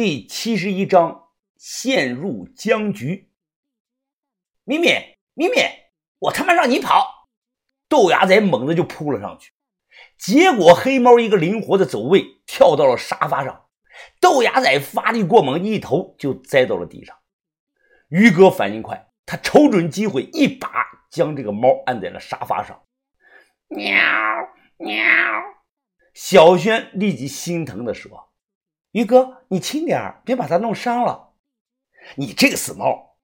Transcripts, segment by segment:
第七十一章陷入僵局。咪咪咪咪，我他妈让你跑！豆芽仔猛地就扑了上去，结果黑猫一个灵活的走位，跳到了沙发上。豆芽仔发力过猛，一头就栽到了地上。于哥反应快，他瞅准机会，一把将这个猫按在了沙发上。喵喵！小轩立即心疼地说。于哥，你轻点别把它弄伤了。你这个死猫！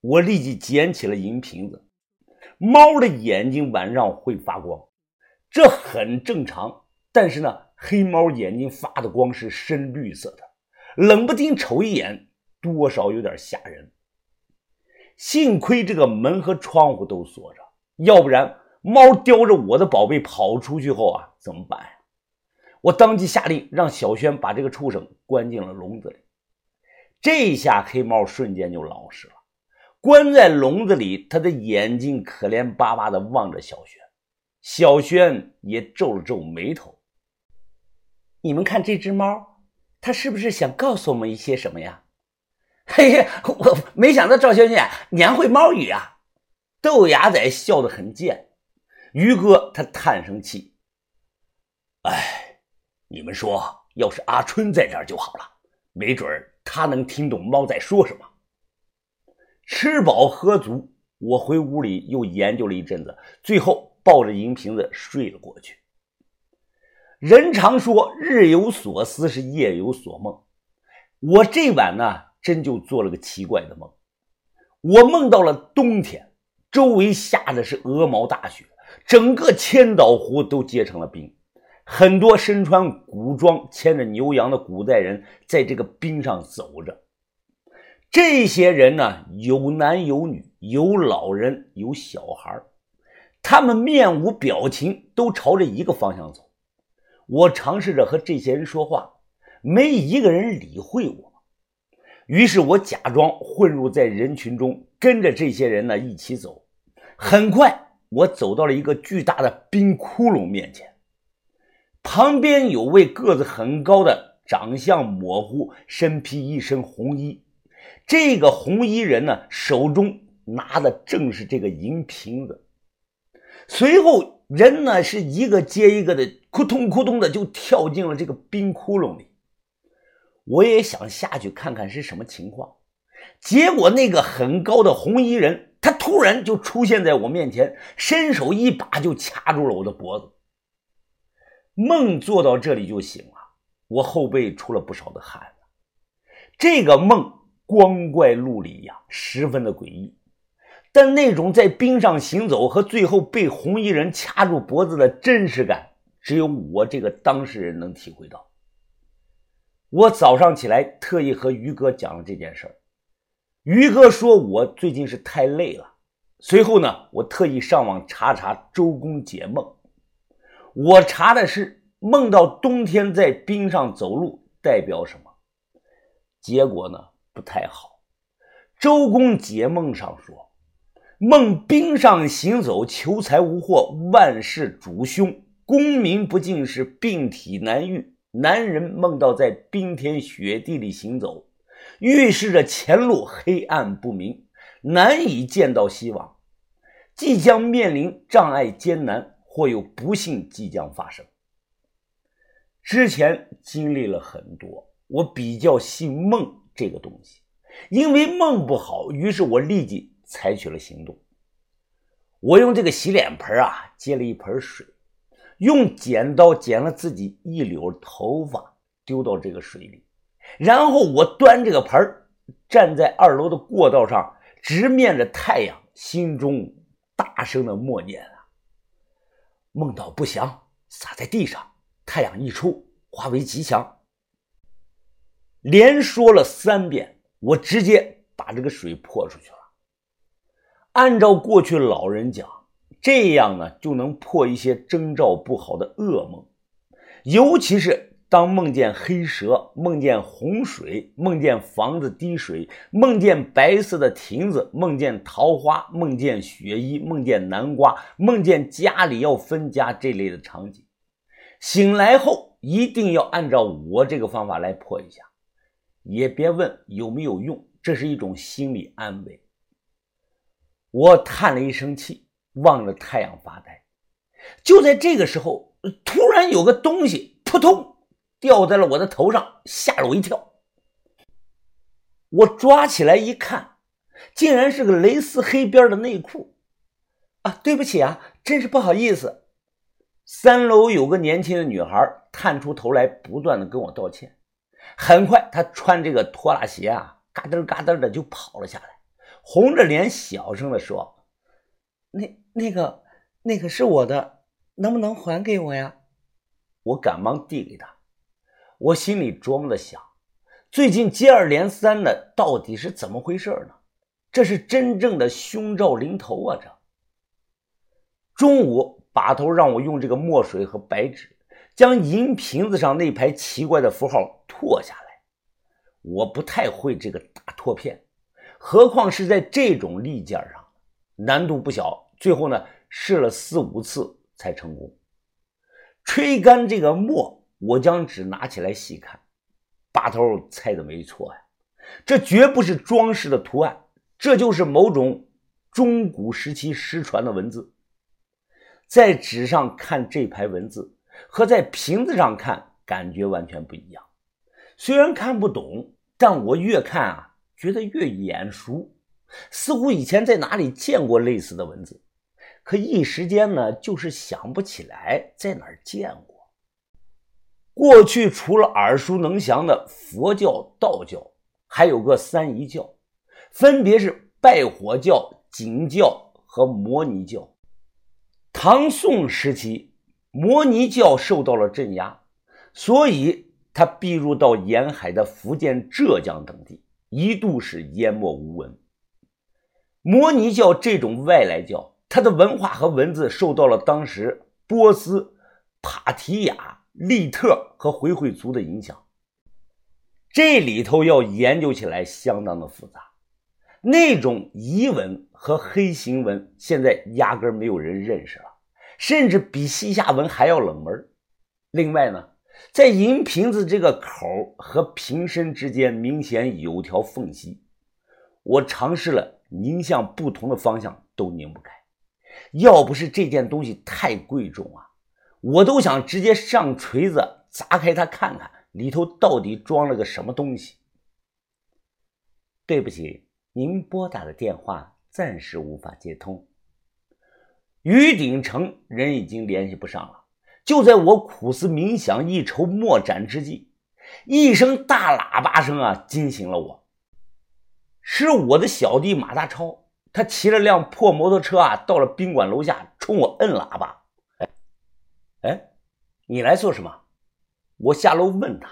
我立即捡起了银瓶子。猫的眼睛晚上会发光，这很正常。但是呢，黑猫眼睛发的光是深绿色的，冷不丁瞅一眼，多少有点吓人。幸亏这个门和窗户都锁着，要不然猫叼着我的宝贝跑出去后啊，怎么办呀？我当即下令，让小轩把这个畜生关进了笼子里。这下黑猫瞬间就老实了，关在笼子里，他的眼睛可怜巴巴地望着小轩。小轩也皱了皱眉头：“你们看这只猫，它是不是想告诉我们一些什么呀？”“ 嘿嘿，我没想到赵小姐你还会猫语啊！”豆芽仔笑得很贱。于哥他叹声气：“哎。”你们说，要是阿春在这儿就好了，没准他能听懂猫在说什么。吃饱喝足，我回屋里又研究了一阵子，最后抱着银瓶子睡了过去。人常说日有所思是夜有所梦，我这晚呢，真就做了个奇怪的梦。我梦到了冬天，周围下的是鹅毛大雪，整个千岛湖都结成了冰。很多身穿古装、牵着牛羊的古代人在这个冰上走着。这些人呢，有男有女，有老人，有小孩他们面无表情，都朝着一个方向走。我尝试着和这些人说话，没一个人理会我。于是我假装混入在人群中，跟着这些人呢一起走。很快，我走到了一个巨大的冰窟窿面前。旁边有位个子很高的、长相模糊、身披一身红衣，这个红衣人呢，手中拿的正是这个银瓶子。随后，人呢是一个接一个的，扑通扑通的就跳进了这个冰窟窿里。我也想下去看看是什么情况，结果那个很高的红衣人，他突然就出现在我面前，伸手一把就掐住了我的脖子。梦做到这里就醒了，我后背出了不少的汗。这个梦光怪陆离呀，十分的诡异。但那种在冰上行走和最后被红衣人掐住脖子的真实感，只有我这个当事人能体会到。我早上起来特意和于哥讲了这件事儿，于哥说我最近是太累了。随后呢，我特意上网查查周公解梦。我查的是梦到冬天在冰上走路代表什么，结果呢不太好。周公解梦上说，梦冰上行走，求财无祸，万事主凶，功名不进，是病体难愈。男人梦到在冰天雪地里行走，预示着前路黑暗不明，难以见到希望，即将面临障碍艰难。或有不幸即将发生。之前经历了很多，我比较信梦这个东西，因为梦不好，于是我立即采取了行动。我用这个洗脸盆啊，接了一盆水，用剪刀剪了自己一绺头发，丢到这个水里，然后我端这个盆站在二楼的过道上，直面着太阳，心中大声的默念。梦到不祥，洒在地上，太阳一出，化为吉祥。连说了三遍，我直接把这个水泼出去了。按照过去老人讲，这样呢就能破一些征兆不好的噩梦，尤其是。当梦见黑蛇、梦见洪水、梦见房子滴水、梦见白色的亭子、梦见桃花、梦见雪衣、梦见南瓜、梦见家里要分家这类的场景，醒来后一定要按照我这个方法来破一下。也别问有没有用，这是一种心理安慰。我叹了一声气，望着太阳发呆。就在这个时候，突然有个东西扑通掉在了我的头上，吓了我一跳。我抓起来一看，竟然是个蕾丝黑边的内裤。啊，对不起啊，真是不好意思。三楼有个年轻的女孩探出头来，不断的跟我道歉。很快，她穿这个拖拉鞋啊，嘎噔嘎噔的就跑了下来，红着脸小声的说：“那那个那个是我的，能不能还给我呀？”我赶忙递给她。我心里琢磨的想：最近接二连三的，到底是怎么回事呢？这是真正的凶兆临头啊！这中午。把头让我用这个墨水和白纸，将银瓶子上那排奇怪的符号拓下来。我不太会这个大拓片，何况是在这种利件上，难度不小。最后呢，试了四五次才成功。吹干这个墨，我将纸拿起来细看。把头猜的没错呀，这绝不是装饰的图案，这就是某种中古时期失传的文字。在纸上看这排文字，和在瓶子上看感觉完全不一样。虽然看不懂，但我越看啊，觉得越眼熟，似乎以前在哪里见过类似的文字。可一时间呢，就是想不起来在哪儿见过。过去除了耳熟能详的佛教、道教，还有个三仪教，分别是拜火教、景教和摩尼教。唐宋时期，摩尼教受到了镇压，所以它避入到沿海的福建、浙江等地，一度是淹没无闻。摩尼教这种外来教，它的文化和文字受到了当时波斯、帕提亚、利特和回回族的影响，这里头要研究起来相当的复杂。那种遗文和黑行文，现在压根没有人认识了，甚至比西夏文还要冷门。另外呢，在银瓶子这个口和瓶身之间明显有条缝隙，我尝试了拧向不同的方向都拧不开。要不是这件东西太贵重啊，我都想直接上锤子砸开它看看里头到底装了个什么东西。对不起。您拨打的电话暂时无法接通。于鼎成人已经联系不上了。就在我苦思冥想、一筹莫展之际，一声大喇叭声啊，惊醒了我。是我的小弟马大超，他骑了辆破摩托车啊，到了宾馆楼下，冲我摁喇叭。你来做什么？我下楼问他。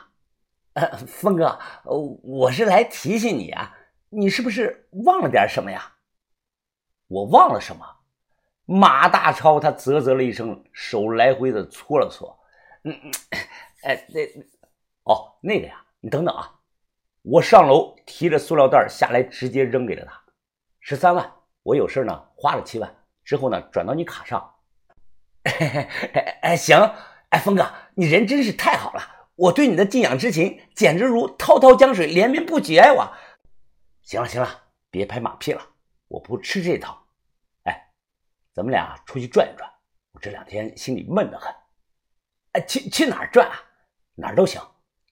呃，峰哥，我是来提醒你啊。你是不是忘了点什么呀？我忘了什么？马大超他啧啧了一声，手来回的搓了搓。嗯嗯，哎，那哦，那个呀，你等等啊！我上楼提着塑料袋下来，直接扔给了他。十三万，我有事呢，花了七万，之后呢转到你卡上。哎，行，哎，峰哥，你人真是太好了，我对你的敬仰之情简直如滔滔江水连绵不绝呀！我。行了行了，别拍马屁了，我不吃这套。哎，咱们俩出去转一转，我这两天心里闷得很。哎，去去哪儿转啊？哪儿都行，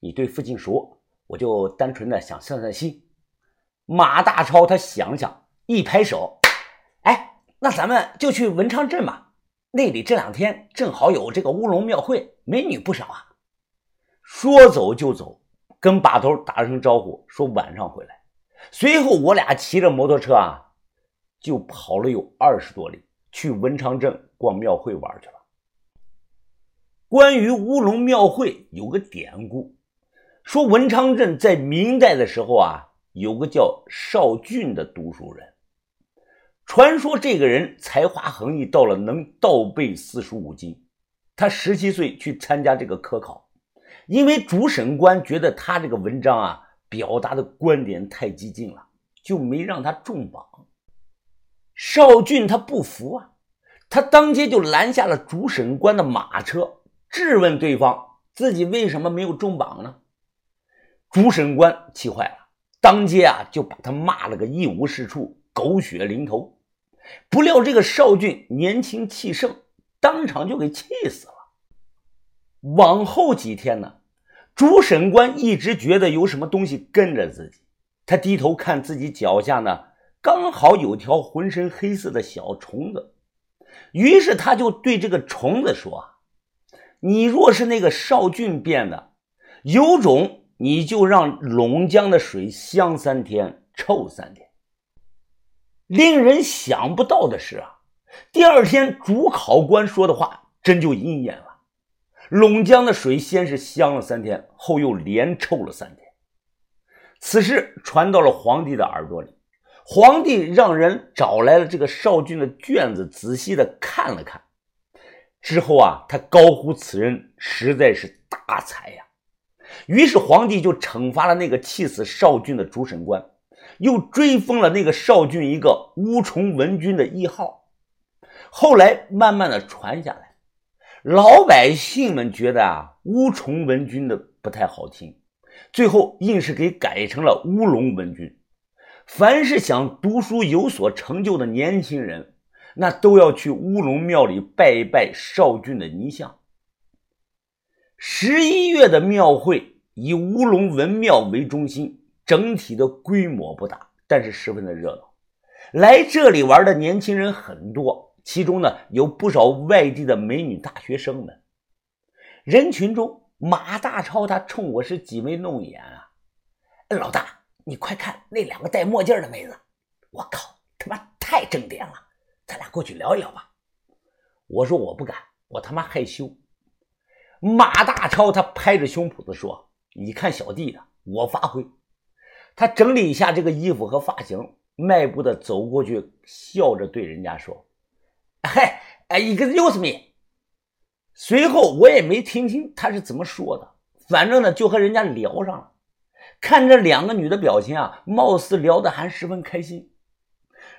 你对附近熟，我就单纯的想散散心。马大超他想想，一拍手，哎，那咱们就去文昌镇吧，那里这两天正好有这个乌龙庙会，美女不少啊。说走就走，跟把头打了声招呼，说晚上回来。随后，我俩骑着摩托车啊，就跑了有二十多里，去文昌镇逛庙会玩去了。关于乌龙庙会，有个典故，说文昌镇在明代的时候啊，有个叫邵俊的读书人。传说这个人才华横溢，到了能倒背四书五经。他十七岁去参加这个科考，因为主审官觉得他这个文章啊。表达的观点太激进了，就没让他中榜。邵俊他不服啊，他当街就拦下了主审官的马车，质问对方自己为什么没有中榜呢？主审官气坏了，当街啊就把他骂了个一无是处，狗血淋头。不料这个邵俊年轻气盛，当场就给气死了。往后几天呢，主审官一直觉得有什么东西跟着自己。他低头看自己脚下呢，刚好有条浑身黑色的小虫子。于是他就对这个虫子说：“你若是那个邵俊变的，有种你就让龙江的水香三天，臭三天。”令人想不到的是啊，第二天主考官说的话真就应验了。陇江的水先是香了三天，后又连臭了三天。此事传到了皇帝的耳朵里，皇帝让人找来了这个邵俊的卷子，仔细的看了看。之后啊，他高呼此人实在是大才呀。于是皇帝就惩罚了那个气死邵俊的主审官，又追封了那个少俊一个乌虫文君的谥号。后来慢慢的传下来。老百姓们觉得啊，乌虫文君的不太好听，最后硬是给改成了乌龙文君。凡是想读书有所成就的年轻人，那都要去乌龙庙里拜一拜少俊的泥像。十一月的庙会以乌龙文庙为中心，整体的规模不大，但是十分的热闹。来这里玩的年轻人很多。其中呢，有不少外地的美女大学生们。人群中，马大超他冲我是挤眉弄眼啊！老大，你快看那两个戴墨镜的妹子，我靠，他妈太正点了！咱俩过去聊一聊吧。我说我不敢，我他妈害羞。马大超他拍着胸脯子说：“你看小弟的，我发挥。”他整理一下这个衣服和发型，迈步的走过去，笑着对人家说。嗨，哎，一个 use me。随后我也没听清他是怎么说的，反正呢就和人家聊上了。看这两个女的表情啊，貌似聊得还十分开心。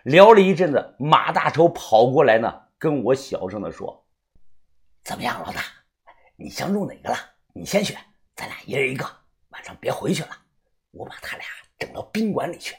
聊了一阵子，马大超跑过来呢，跟我小声的说：“怎么样，老大，你相中哪个了？你先选，咱俩一人一个。晚上别回去了，我把他俩整到宾馆里去。”